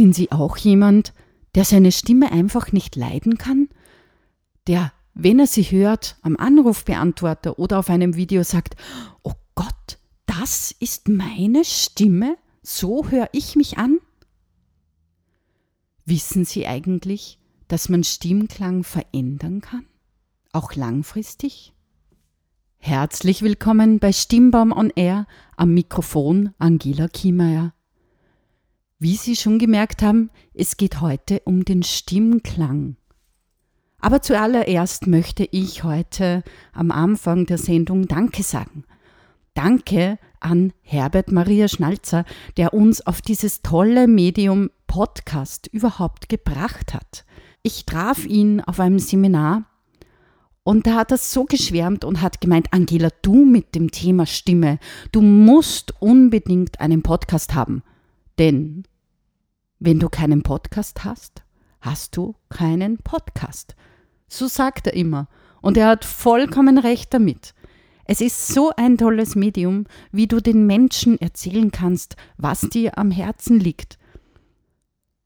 Sind Sie auch jemand, der seine Stimme einfach nicht leiden kann? Der, wenn er sie hört, am Anrufbeantworter oder auf einem Video sagt, oh Gott, das ist meine Stimme? So höre ich mich an? Wissen Sie eigentlich, dass man Stimmklang verändern kann? Auch langfristig? Herzlich willkommen bei Stimmbaum on Air am Mikrofon Angela Kiemeyer. Wie Sie schon gemerkt haben, es geht heute um den Stimmklang. Aber zuallererst möchte ich heute am Anfang der Sendung Danke sagen. Danke an Herbert Maria Schnalzer, der uns auf dieses tolle Medium Podcast überhaupt gebracht hat. Ich traf ihn auf einem Seminar und da hat er so geschwärmt und hat gemeint, Angela, du mit dem Thema Stimme, du musst unbedingt einen Podcast haben. Denn wenn du keinen Podcast hast, hast du keinen Podcast. So sagt er immer. Und er hat vollkommen recht damit. Es ist so ein tolles Medium, wie du den Menschen erzählen kannst, was dir am Herzen liegt.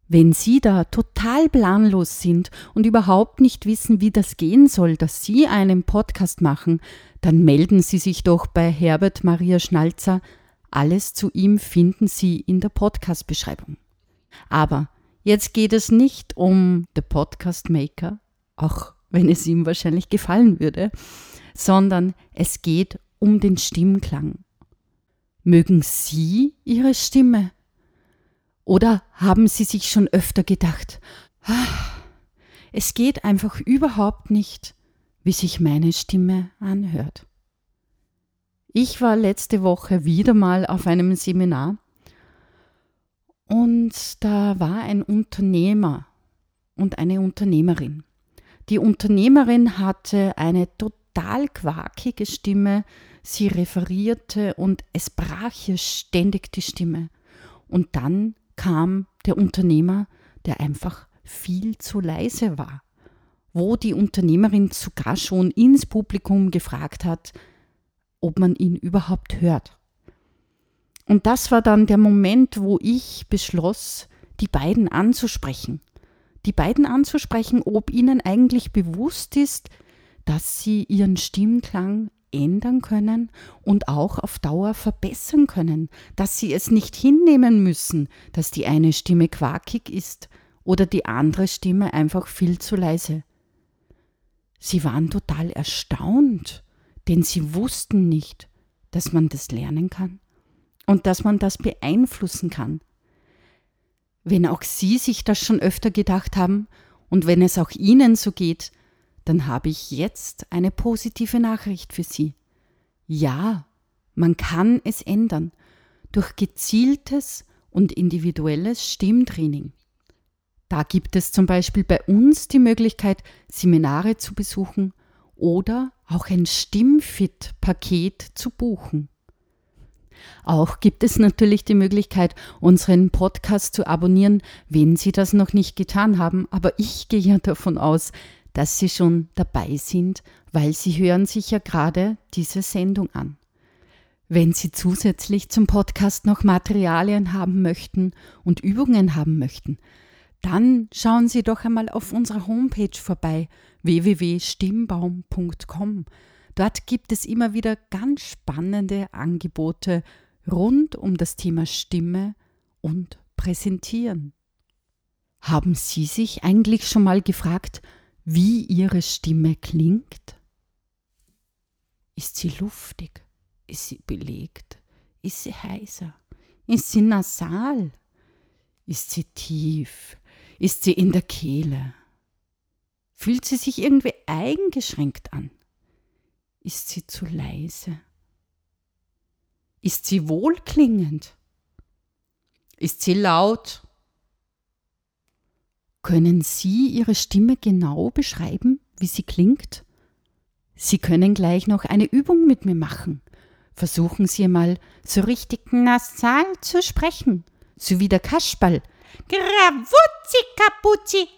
Wenn Sie da total planlos sind und überhaupt nicht wissen, wie das gehen soll, dass Sie einen Podcast machen, dann melden Sie sich doch bei Herbert Maria Schnalzer. Alles zu ihm finden Sie in der Podcast-Beschreibung. Aber jetzt geht es nicht um The Podcast Maker, auch wenn es ihm wahrscheinlich gefallen würde, sondern es geht um den Stimmklang. Mögen Sie Ihre Stimme? Oder haben Sie sich schon öfter gedacht, ah, es geht einfach überhaupt nicht, wie sich meine Stimme anhört? Ich war letzte Woche wieder mal auf einem Seminar und da war ein Unternehmer und eine Unternehmerin. Die Unternehmerin hatte eine total quakige Stimme, sie referierte und es brach ihr ständig die Stimme. Und dann kam der Unternehmer, der einfach viel zu leise war, wo die Unternehmerin sogar schon ins Publikum gefragt hat, ob man ihn überhaupt hört. Und das war dann der Moment, wo ich beschloss, die beiden anzusprechen. Die beiden anzusprechen, ob ihnen eigentlich bewusst ist, dass sie ihren Stimmklang ändern können und auch auf Dauer verbessern können, dass sie es nicht hinnehmen müssen, dass die eine Stimme quakig ist oder die andere Stimme einfach viel zu leise. Sie waren total erstaunt, denn sie wussten nicht, dass man das lernen kann und dass man das beeinflussen kann. Wenn auch Sie sich das schon öfter gedacht haben und wenn es auch Ihnen so geht, dann habe ich jetzt eine positive Nachricht für Sie. Ja, man kann es ändern durch gezieltes und individuelles Stimmtraining. Da gibt es zum Beispiel bei uns die Möglichkeit, Seminare zu besuchen oder auch ein Stimmfit-Paket zu buchen. Auch gibt es natürlich die Möglichkeit, unseren Podcast zu abonnieren, wenn Sie das noch nicht getan haben, aber ich gehe ja davon aus, dass Sie schon dabei sind, weil Sie hören sich ja gerade diese Sendung an. Wenn Sie zusätzlich zum Podcast noch Materialien haben möchten und Übungen haben möchten, dann schauen Sie doch einmal auf unserer Homepage vorbei www.stimmbaum.com. Dort gibt es immer wieder ganz spannende Angebote rund um das Thema Stimme und Präsentieren. Haben Sie sich eigentlich schon mal gefragt, wie Ihre Stimme klingt? Ist sie luftig? Ist sie belegt? Ist sie heiser? Ist sie nasal? Ist sie tief? Ist sie in der Kehle? Fühlt sie sich irgendwie eingeschränkt an? Ist sie zu leise? Ist sie wohlklingend? Ist sie laut? Können Sie Ihre Stimme genau beschreiben, wie sie klingt? Sie können gleich noch eine Übung mit mir machen. Versuchen Sie mal so richtig nasal zu sprechen, so wie der Kasperl. Gravuzzi Kapuzzi.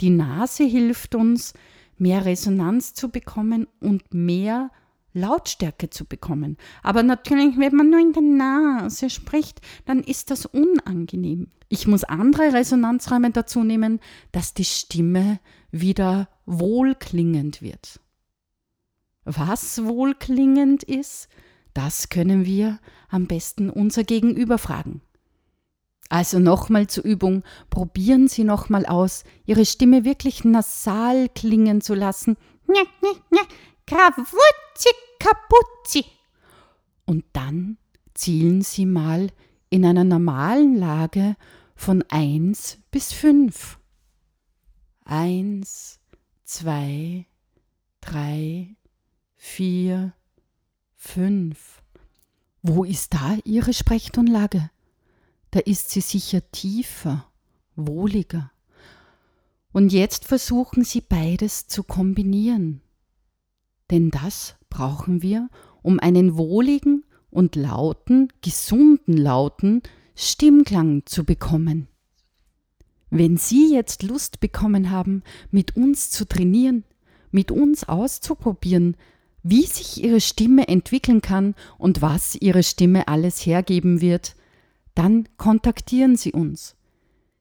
Die Nase hilft uns, mehr Resonanz zu bekommen und mehr Lautstärke zu bekommen. Aber natürlich, wenn man nur in der Nase spricht, dann ist das unangenehm. Ich muss andere Resonanzräume dazu nehmen, dass die Stimme wieder wohlklingend wird. Was wohlklingend ist, das können wir am besten unser Gegenüber fragen. Also nochmal zur Übung, probieren Sie nochmal aus, Ihre Stimme wirklich nasal klingen zu lassen. Krawutzi, Kapuzzi. Und dann zielen Sie mal in einer normalen Lage von 1 bis 5. 1, 2, 3, 4, 5. Wo ist da Ihre Sprechtonlage? Da ist sie sicher tiefer, wohliger. Und jetzt versuchen Sie beides zu kombinieren. Denn das brauchen wir, um einen wohligen und lauten, gesunden Lauten Stimmklang zu bekommen. Wenn Sie jetzt Lust bekommen haben, mit uns zu trainieren, mit uns auszuprobieren, wie sich Ihre Stimme entwickeln kann und was Ihre Stimme alles hergeben wird, dann kontaktieren Sie uns.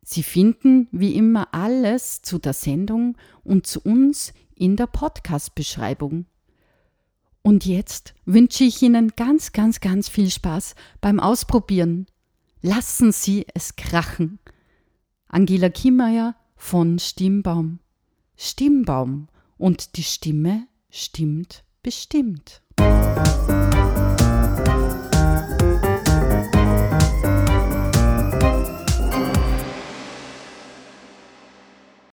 Sie finden wie immer alles zu der Sendung und zu uns in der Podcast-Beschreibung. Und jetzt wünsche ich Ihnen ganz, ganz, ganz viel Spaß beim Ausprobieren. Lassen Sie es krachen. Angela Kimmeier von Stimmbaum. Stimmbaum und die Stimme stimmt bestimmt.